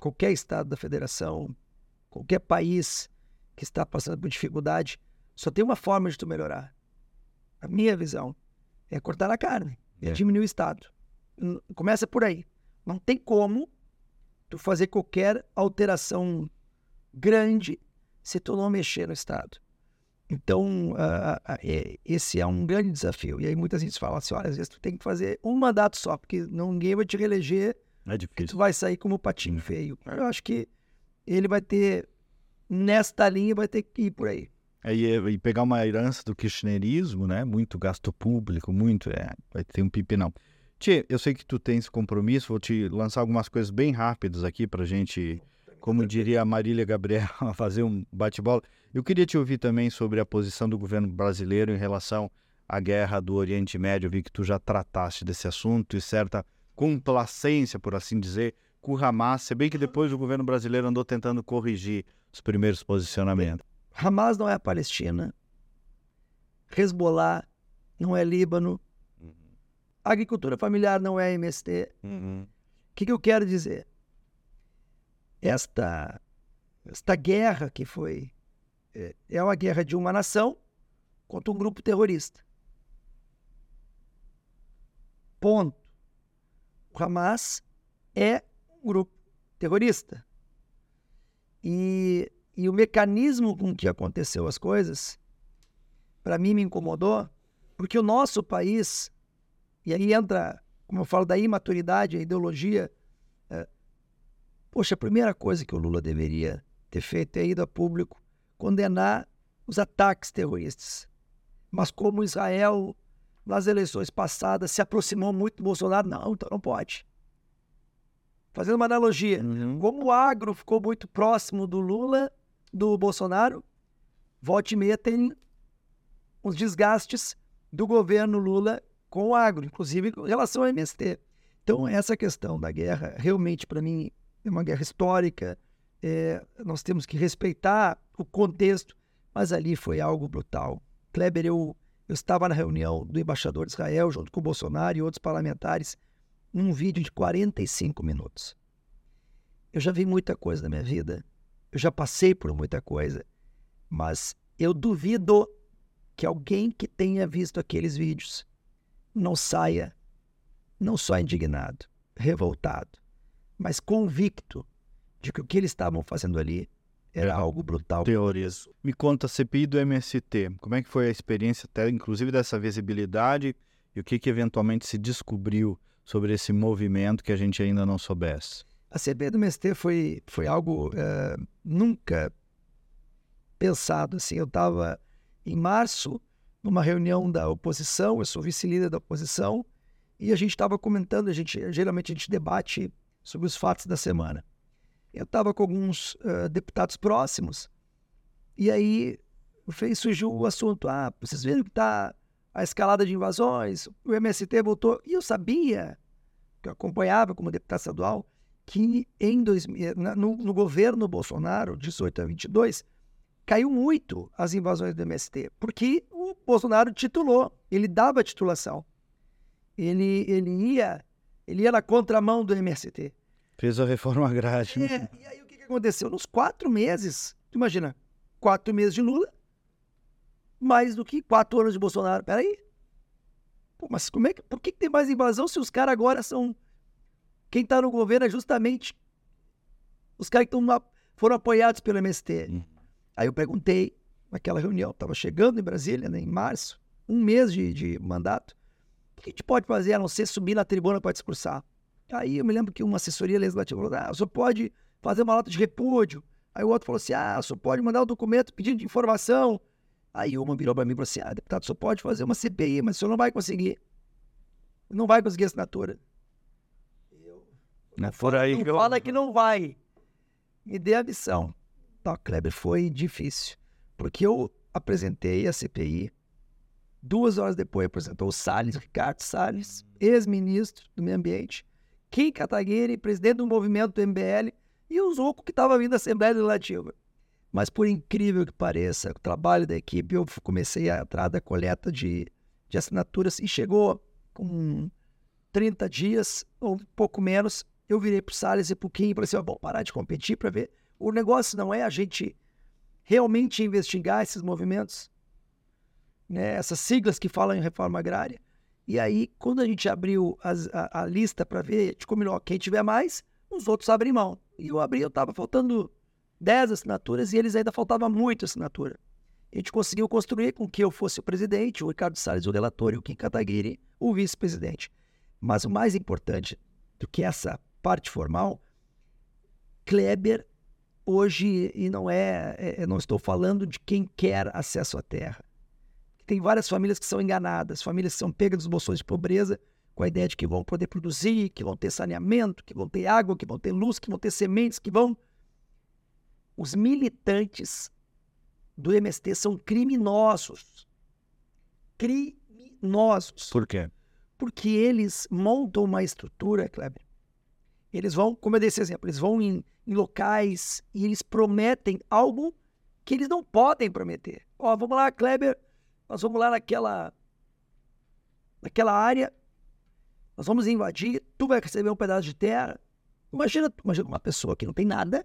qualquer estado da federação, qualquer país que está passando por dificuldade, só tem uma forma de tu melhorar. A minha visão é cortar a carne, É. diminuir o estado. Começa por aí. Não tem como tu fazer qualquer alteração grande se tu não mexer no estado. Então, ah, é- esse é um grande desafio. E aí muita gente fala assim, olha, às vezes tu tem que fazer um mandato só, porque não- ninguém vai te reeleger, É que tu difícil. vai sair como patinho feio. Eu acho que ele vai ter, nesta linha, vai ter que ir por aí. É, e, e pegar uma herança do kirchnerismo, né? Muito gasto público, muito, é, vai ter um pipinão. Tchê, eu sei que tu tens compromisso, vou te lançar algumas coisas bem rápidas aqui pra gente, como diria a Marília Gabriel, fazer um bate-bola. Eu queria te ouvir também sobre a posição do governo brasileiro em relação à guerra do Oriente Médio. Eu vi que tu já trataste desse assunto e certa complacência, por assim dizer, com o Hamas, se bem que depois o governo brasileiro andou tentando corrigir os primeiros posicionamentos. Hamas não é a Palestina. Hezbollah não é Líbano. Agricultura familiar não é MST. O que, que eu quero dizer? Esta, esta guerra que foi é, é uma guerra de uma nação contra um grupo terrorista. Ponto. O Hamas é um grupo terrorista. E, e o mecanismo com que aconteceu as coisas, para mim me incomodou, porque o nosso país, e aí entra, como eu falo, da imaturidade, a ideologia. é, poxa, a primeira coisa que o Lula deveria ter feito é ido a público condenar os ataques terroristas. Mas como Israel, nas eleições passadas, se aproximou muito do Bolsonaro, não, então não pode. Fazendo uma analogia, como o agro ficou muito próximo do Lula, do Bolsonaro, volte e meia tem os desgastes do governo Lula com o agro, inclusive em relação ao MST. Então, essa questão da guerra, realmente, para mim, é uma guerra histórica. É, nós temos que respeitar o contexto, mas ali foi algo brutal. Kleber, eu, eu estava na reunião do embaixador de Israel, junto com o Bolsonaro e outros parlamentares, num vídeo de 45 minutos. Eu já vi muita coisa na minha vida, eu já passei por muita coisa, mas eu duvido que alguém que tenha visto aqueles vídeos não saia não só indignado, revoltado, mas convicto de que o que eles estavam fazendo ali era algo brutal. teorias. Me conta a CPI do MST. Como é que foi a experiência, até, inclusive dessa visibilidade e o que, que eventualmente se descobriu sobre esse movimento que a gente ainda não soubesse? A CB do MST foi, foi algo eh, nunca pensado assim. Eu estava em março numa reunião da oposição, eu sou vice-líder da oposição, e a gente estava comentando, a gente geralmente a gente debate sobre os fatos da semana. Eu estava com alguns eh, deputados próximos, e aí surgiu o assunto, ah, vocês viram que está a escalada de invasões, o MST voltou, e eu sabia, que eu acompanhava como deputado estadual, que em 2000, na- no, no governo Bolsonaro, 18 a 22, caiu muito as invasões do MST, porque o Bolsonaro titulou, ele dava a titulação. Ele, ele, ia, ele ia na contramão do MST. Fez a reforma agrária. É, e aí o que, que aconteceu? Nos quatro meses, tu imagina, quatro meses de Lula, mais do que quatro anos de Bolsonaro. Peraí. Pô, mas como é que, por que, que tem mais invasão se os caras agora são. Quem está no governo é justamente os caras que tão, foram apoiados pelo MST. Uhum. Aí eu perguntei naquela reunião, estava chegando em Brasília, né, em março, um mês de, de mandato. O que a gente pode fazer a não ser subir na tribuna para discursar? Aí eu me lembro que uma assessoria legislativa falou: ah, o senhor pode fazer uma nota de repúdio. Aí o outro falou assim: ah, o senhor pode mandar um documento pedindo de informação. Aí uma virou para mim e falou assim: ah, deputado, o senhor pode fazer uma CPI, mas o senhor não vai conseguir. Não vai conseguir assinatura. É por aí não eu... fala que não vai. Me dê a missão. Não, Kleber, foi difícil. Porque eu apresentei a CPI. Duas horas depois apresentou o Salles, Ricardo Salles, ex-ministro do Meio Ambiente, Kim Kataguiri, presidente do movimento do MBL, e o Zuco que estava vindo da Assembleia Legislativa. Mas por incrível que pareça, o trabalho da equipe, eu comecei a entrar da coleta de, de assinaturas e chegou com 30 dias, ou um pouco menos, eu virei para o Salles e para o Kim e falei assim, bom, parar de competir para ver. O negócio não é a gente realmente investigar esses movimentos, né, essas siglas que falam em reforma agrária. E aí, quando a gente abriu as- a, a lista para ver, a gente combinou, quem tiver mais, os outros abrem mão. E eu abri, eu estava faltando 10 assinaturas e eles ainda faltava muito assinatura. A gente conseguiu construir com que eu fosse o presidente, o Ricardo Salles o relator e o Kim Kataguiri o vice-presidente. Mas o mais importante do que essa parte formal, Kleber hoje, e não é, é- eu não estou falando de quem quer acesso à terra. Tem várias famílias que são enganadas, famílias que são pegas dos bolsões de pobreza, com a ideia de que vão poder produzir, que vão ter saneamento, que vão ter água, que vão ter luz, que vão ter sementes, que vão. Os militantes do MST são criminosos. Criminosos. Por quê? Porque eles montam uma estrutura, Kleber. Eles vão, como eu dei esse exemplo, eles vão em, em locais e eles prometem algo que eles não podem prometer. Ó, vamos lá, Kleber, nós vamos lá naquela, naquela área, nós vamos invadir, tu vai receber um pedaço de terra. Imagina, imagina uma pessoa que não tem nada,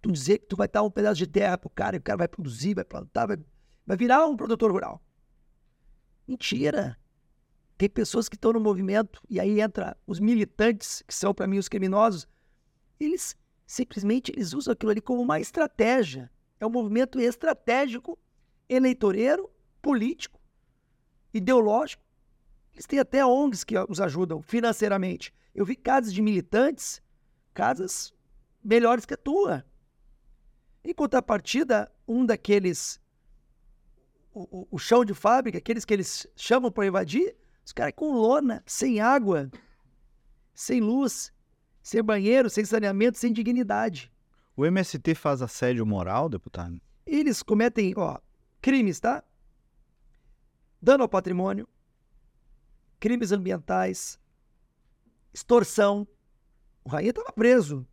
tu dizer que tu vai dar um pedaço de terra pro cara e o cara vai produzir, vai plantar, vai, vai virar um produtor rural. Mentira. Tem pessoas que estão no movimento, e aí entra os militantes, que são para mim os criminosos, eles simplesmente eles usam aquilo ali como uma estratégia. É um movimento estratégico, eleitoreiro, político, ideológico. Eles têm até ONGs que os ajudam financeiramente. Eu vi casas de militantes, casas melhores que a tua. Em contrapartida, um daqueles, o, o- o chão de fábrica, aqueles que eles chamam para invadir, os caras com lona, sem água, sem luz, sem banheiro, sem saneamento, sem dignidade. O MST faz assédio moral, deputado? Eles cometem, ó, crimes, tá? Dano ao patrimônio, crimes ambientais, extorsão. O Rainha estava preso.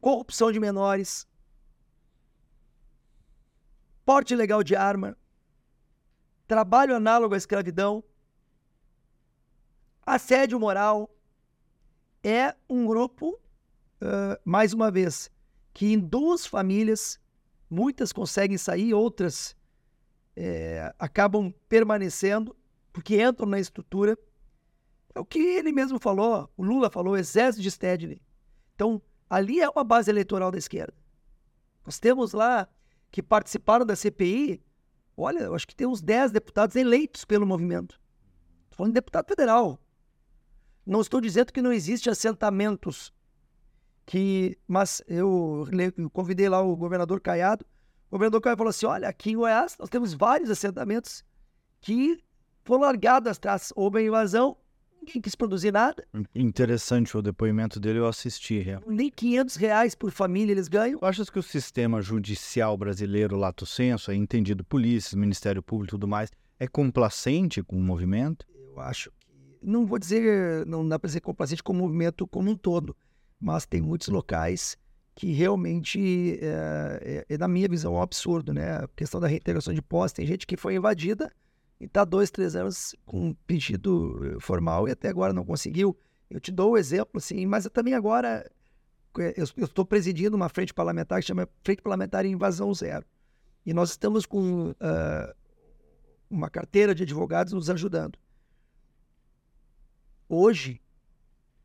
Corrupção de menores. Porte ilegal de arma. Trabalho análogo à escravidão. Assédio moral. É um grupo, ah, mais uma vez, que induz famílias Muitas conseguem sair, outras eh, acabam permanecendo, porque entram na estrutura. É o que ele mesmo falou, o Lula falou, o exército de Stedley. Então, ali é uma base eleitoral da esquerda. Nós temos lá que participaram da CPI, olha, eu acho que tem uns 10 deputados eleitos pelo movimento. Estou falando de deputado federal. Não estou dizendo que não existe assentamentos que, mas eu, eu convidei lá o governador Caiado. O governador Caiado falou assim: olha, aqui em Goiás nós temos vários assentamentos que foram largados as traças. Houve invasão, ninguém quis produzir nada, Interessante o depoimento dele, eu assisti. real. nem 500 reais por família eles ganham. Achas que o sistema judicial brasileiro, lato senso, é entendido polícia, Ministério Público e tudo mais, é complacente com o movimento? Eu acho que. Não vou dizer, não dá para dizer complacente com o movimento como um todo, mas tem muitos locais que realmente, é, é, é, na minha visão, um absurdo, né? A questão da reintegração de posse, tem gente que foi invadida e está dois, três anos com um pedido eh, formal e até agora não conseguiu. Eu te dou o exemplo, assim, mas eu também agora eh, eu estou presidindo uma frente parlamentar que chama Frente Parlamentar em Invasão Zero. E nós estamos com ah, uma carteira de advogados nos ajudando. Hoje,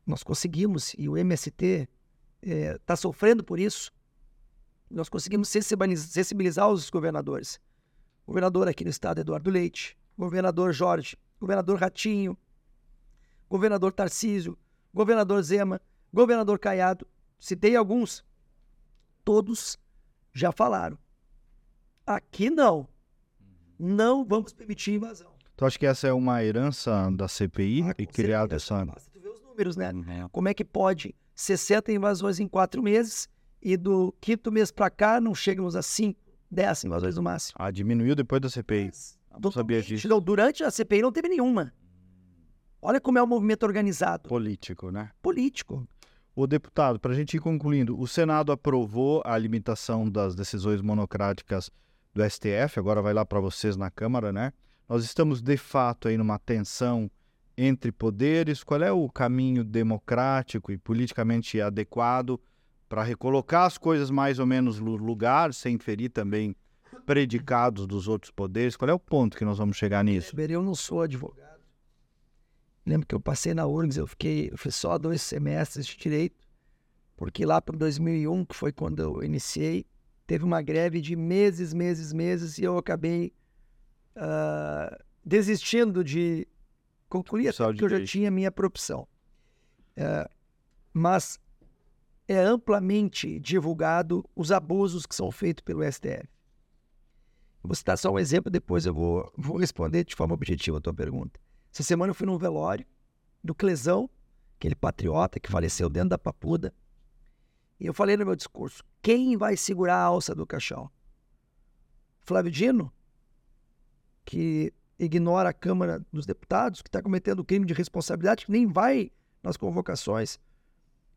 nós conseguimos, e o MST está sofrendo por isso, nós conseguimos sensibiliz- sensibilizar os governadores. Governador aqui no estado, Eduardo Leite, governador Jorge, governador Ratinho, governador Tarcísio, governador Zema, governador Caiado, citei alguns, todos já falaram. Aqui não. Não vamos permitir invasão. Tu acha que essa é uma herança da CPI Ah, e certeza. essa... Basta tu ver os números, né? Como é que pode 60 invasões em quatro meses e do quinto mês para cá não chegamos a 5, 10 invasões no máximo. Ah, diminuiu depois da CPI. Não sabia disso. Não, durante a CPI não teve nenhuma. Olha como é o movimento organizado. Político, né? Político. O deputado, para a gente ir concluindo, o Senado aprovou a limitação das decisões monocráticas do STF, agora vai lá para vocês na Câmara, né? Nós estamos de fato aí numa tensão entre poderes. Qual é o caminho democrático e politicamente adequado para recolocar as coisas mais ou menos no lugar, sem ferir também predicados dos outros poderes? Qual é o ponto que nós vamos chegar nisso? Eu não sou advogado. Lembro que eu passei na URGS, eu fiquei, eu só dois semestres de direito, porque lá para 2001, que foi quando eu iniciei, teve uma greve de meses, meses, meses, e eu acabei ah, desistindo de concluir, até porque eu já tinha minha profissão. Ah, mas é amplamente divulgado os abusos que são feitos pelo STF. Vou citar só um exemplo, depois eu vou, vou responder de forma objetiva a tua pergunta. Essa semana eu fui num velório do Clesão, aquele patriota que faleceu dentro da papuda. E eu falei no meu discurso: quem vai segurar a alça do caixão? Flávio Dino, que ignora a Câmara dos Deputados, que está cometendo crime de responsabilidade, que nem vai nas convocações.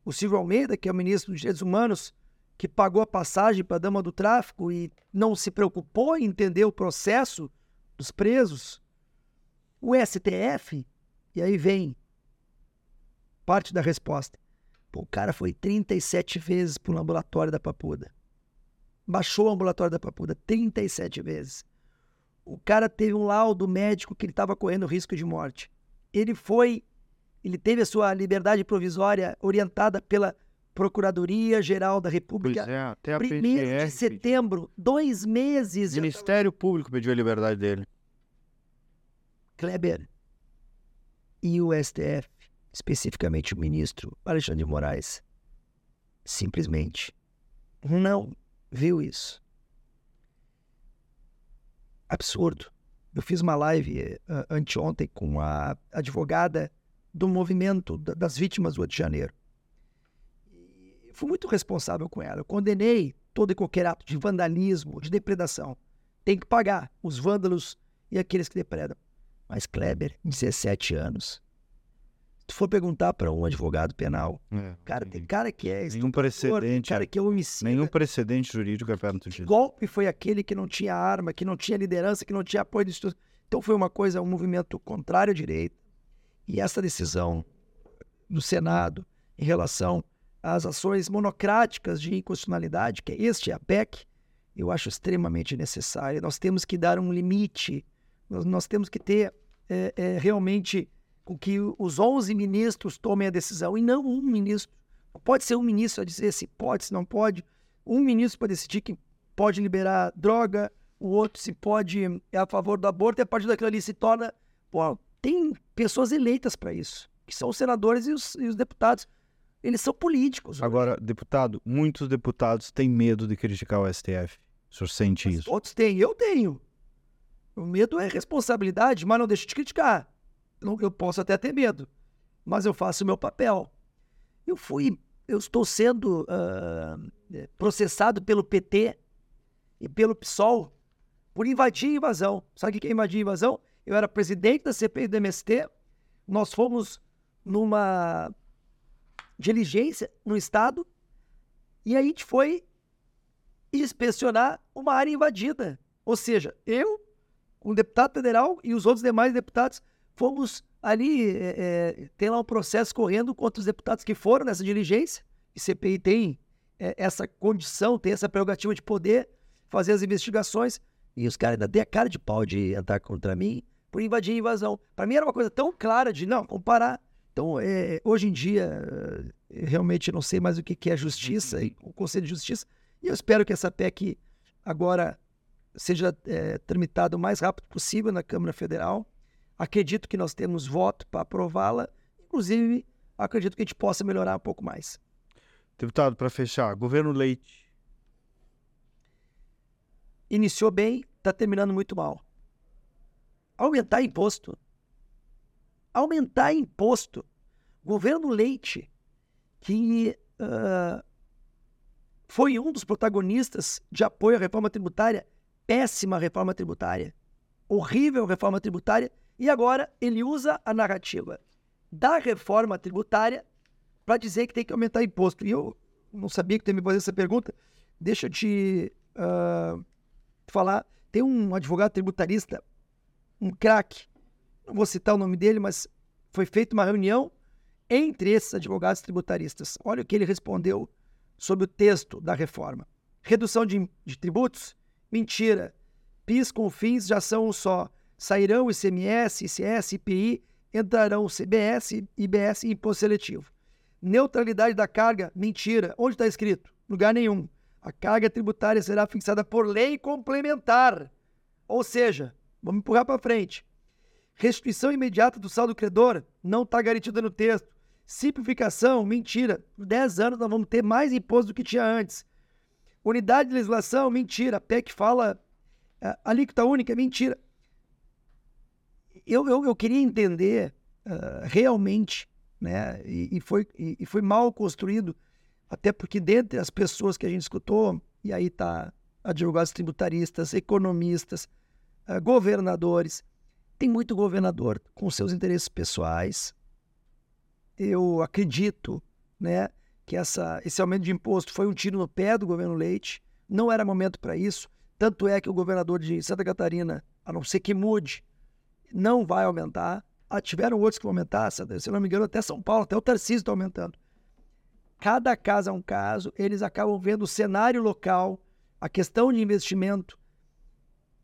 O Silvio Almeida, que é o ministro dos Direitos Humanos, que pagou a passagem para a dama do tráfico e não se preocupou em entender o processo dos presos. O STF, e aí vem parte da resposta. Pô, o cara foi 37 vezes para o ambulatório da Papuda. Baixou o ambulatório da Papuda 37 vezes. O cara teve um laudo médico que ele estava correndo risco de morte. Ele foi, ele teve a sua liberdade provisória orientada pela Procuradoria Geral da Pois República. é, até a Primeiro PGR de setembro, dois meses. O Ministério Público pediu a liberdade dele. Kleber e o STF, especificamente o ministro Alexandre de Moraes, simplesmente não viu isso. Absurdo. Eu fiz uma live a- anteontem com a advogada do movimento da- das vítimas do Rio de Janeiro. E fui muito responsável com ela. Eu condenei todo e qualquer ato de vandalismo, de depredação. Tem que pagar os vândalos e aqueles que depredam. Mas Kleber, 17 anos. Se tu for perguntar para um advogado penal, cara, tem cara que é Nenhum precedente, cara é. que é homicida. Nenhum precedente jurídico é perto disso. golpe foi aquele que não tinha arma, que não tinha liderança, que não tinha apoio de instituição? Então foi uma coisa, um movimento contrário à direita. E essa decisão do Senado em relação às ações monocráticas de inconstitucionalidade, que é este, a PEC, eu acho extremamente necessária. Nós temos que dar um limite, nós, nós temos que ter é, é, realmente com que os 11 ministros tomem a decisão e não um ministro. Pode ser um ministro a dizer se pode, se não pode. Um ministro para decidir que pode liberar droga, o outro se pode é a favor do aborto e a partir daquilo ali se torna. Pô, tem pessoas eleitas para isso, que são os senadores e os, e os deputados. Eles são políticos. Agora, deputado, muitos deputados têm medo de criticar o STF. O senhor sente Mas isso? Todos têm, eu tenho. O medo é responsabilidade, mas não deixa de criticar. Eu posso até ter medo, mas eu faço o meu papel. Eu fui, eu estou sendo eh, processado pelo PT e pelo PSOL por invadir e invasão. Sabe o que é invadir e invasão? Eu era presidente da CPI do MST, nós fomos numa diligência no estado e a gente foi inspecionar uma área invadida. Ou seja, eu, um deputado federal e os outros demais deputados fomos ali, é, tem lá um processo correndo contra os deputados que foram nessa diligência, e CPI tem é, essa condição, tem essa prerrogativa de poder fazer as investigações, e os caras ainda têm a cara de pau de entrar contra mim por invadir e invasão. Para mim era uma coisa tão clara de, não, comparar. Então, hoje em dia, realmente não sei mais o que é justiça, o Conselho de Justiça, e eu espero que essa PEC agora seja é, tramitada o mais rápido possível na Câmara Federal. Acredito que nós temos voto para aprová-la. Inclusive, acredito que a gente possa melhorar um pouco mais. Deputado, para fechar, governo Leite. Iniciou bem, está terminando muito mal. Aumentar imposto. Aumentar imposto. Governo Leite, que uh, foi um dos protagonistas de apoio à reforma tributária, péssima reforma tributária, horrível reforma tributária, e agora ele usa a narrativa da reforma tributária para dizer que tem que aumentar imposto. E eu não sabia que tu ia me fazer essa pergunta. Deixa eu te uh, falar. Tem um advogado tributarista, um craque, não vou citar o nome dele, mas foi feita uma reunião entre esses advogados tributaristas. Olha o que ele respondeu sobre o texto da reforma. Redução de, de tributos? Mentira. PIS com fins já são um só. Sairão ICMS, ICS, IPI, entrarão CBS, IBS e imposto seletivo. Neutralidade da carga? Mentira. Onde está escrito? Lugar nenhum. A carga tributária será fixada por lei complementar. Ou seja, vamos empurrar para frente. Restituição imediata do saldo credor não está garantida no texto. Simplificação, mentira. Por 10 anos nós vamos ter mais imposto do que tinha antes. Unidade de legislação, mentira. A PEC fala uh, alíquota única, mentira. Eu, eu, eu queria entender uh, realmente, né? E, e foi, e, e, foi mal construído, até porque dentre as pessoas que a gente escutou, e aí tá advogados tributaristas, economistas, uh, governadores, tem muito governador com seus interesses pessoais, eu acredito né, que essa, esse aumento de imposto foi um tiro no pé do governo Leite, não era momento para isso. Tanto é que o governador de Santa Catarina, a não ser que mude, não vai aumentar. Ah, tiveram outros que vão aumentar, se não me engano, até São Paulo, até o Tarcísio está aumentando. Cada caso é um caso, eles acabam vendo o cenário local, a questão de investimento,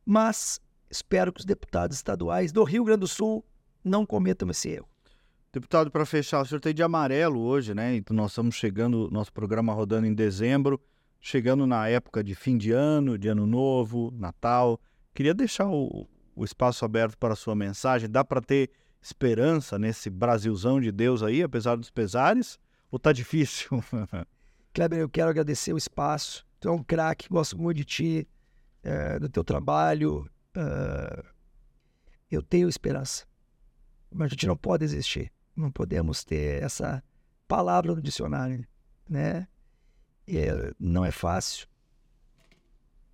mas espero que os deputados estaduais do Rio Grande do Sul não cometam esse erro. Deputado, para fechar, o senhor tem de amarelo hoje, né? Então nós estamos chegando, nosso programa rodando em dezembro, chegando na época de fim de ano, de ano novo, Natal. Queria deixar o, o espaço aberto para a sua mensagem. Dá para ter esperança nesse Brasilzão de Deus aí, apesar dos pesares? Ou tá difícil? Kleber, eu quero agradecer o espaço. Tu é um craque, gosto muito de ti, é, do teu trabalho. Uh, eu tenho esperança, mas a gente não pode existir não podemos ter essa palavra no dicionário, né? É, não é fácil.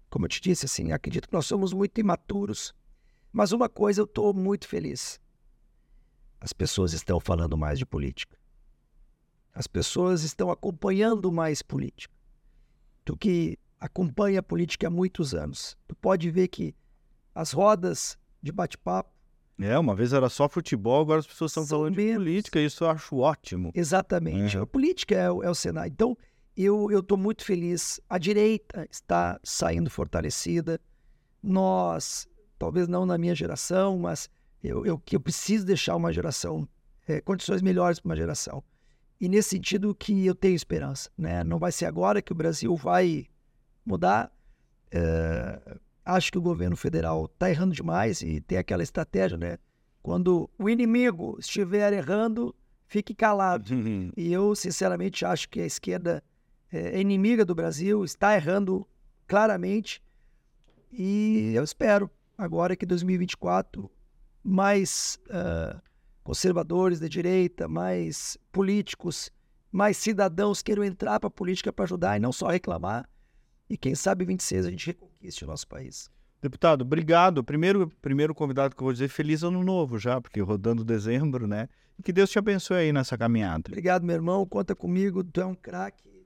Como eu te disse, assim, acredito que nós somos muito imaturos, mas uma coisa eu estou muito feliz. As pessoas estão falando mais de política. As pessoas estão acompanhando mais política. Tu que acompanha a política há muitos anos, tu pode ver que as rodas de bate-papo é, uma vez era só futebol, agora as pessoas estão falando menos. de política, isso eu acho ótimo. Exatamente. É. A política é, o, é o cenário. Então, eu estou muito feliz. A direita está saindo fortalecida. Nós, talvez não na minha geração, mas eu, eu, eu preciso deixar uma geração, é, condições melhores para uma geração. E nesse sentido que eu tenho esperança. Né? Não vai ser agora que o Brasil vai mudar. É, acho que o governo federal está errando demais e tem aquela estratégia, né? Quando o inimigo estiver errando, fique calado. Uhum. E eu, sinceramente, acho que a esquerda é inimiga do Brasil, está errando claramente. E eu espero agora que 2024 mais uh, conservadores da direita, mais políticos, mais cidadãos queiram entrar para a política para ajudar e não só reclamar. E quem sabe 26 a gente reconquiste o nosso país. Deputado, obrigado. Primeiro, primeiro convidado que eu vou dizer, feliz ano novo já, porque rodando dezembro, né? E que Deus te abençoe aí nessa caminhada. Obrigado, meu irmão. Conta comigo, tu é um craque.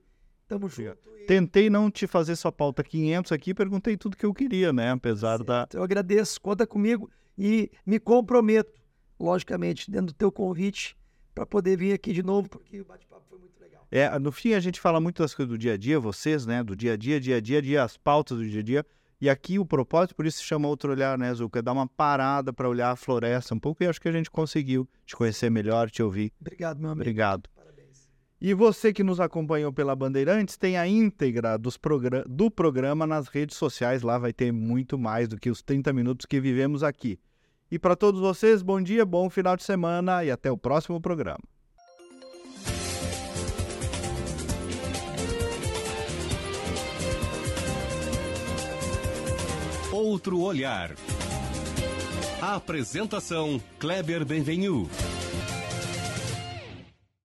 Tamo junto. E... Tentei não te fazer sua pauta 500 aqui, perguntei tudo que eu queria, né? Apesar certo. da. Eu agradeço, conta comigo e me comprometo, logicamente, dentro do teu convite, para poder vir aqui de novo, porque o bate-papo foi muito legal. É, no fim a gente fala muito das coisas do dia a dia, vocês, né? Do dia a dia, dia a dia, dia as pautas do dia a dia. E aqui o propósito, por isso se chama Outro Olhar, né, Zuca? É dar uma parada para olhar a floresta um pouco e acho que a gente conseguiu te conhecer melhor, te ouvir. Obrigado, meu amigo. Obrigado. E você que nos acompanhou pela Bandeirantes, tem a íntegra do programa nas redes sociais. Lá vai ter muito mais do que os 30 minutos que vivemos aqui. E para todos vocês, bom dia, bom final de semana e até o próximo programa. Outro olhar. Apresentação Kleber Benvenu.